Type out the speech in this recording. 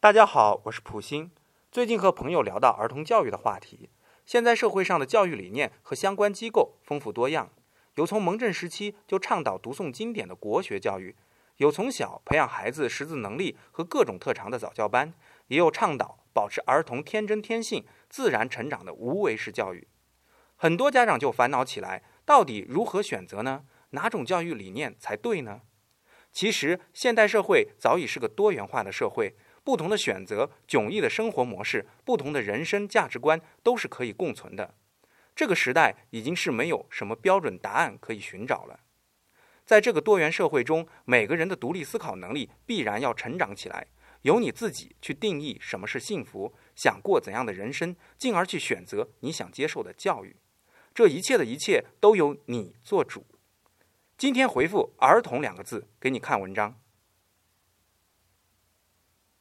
大家好，我是普星。最近和朋友聊到儿童教育的话题。现在社会上的教育理念和相关机构丰富多样，有从蒙镇时期就倡导读诵经典的国学教育，有从小培养孩子识字能力和各种特长的早教班，也有倡导保持儿童天真天性、自然成长的无为式教育。很多家长就烦恼起来，到底如何选择呢？哪种教育理念才对呢？其实，现代社会早已是个多元化的社会。不同的选择、迥异的生活模式、不同的人生价值观都是可以共存的。这个时代已经是没有什么标准答案可以寻找了。在这个多元社会中，每个人的独立思考能力必然要成长起来，由你自己去定义什么是幸福，想过怎样的人生，进而去选择你想接受的教育。这一切的一切都由你做主。今天回复“儿童”两个字，给你看文章。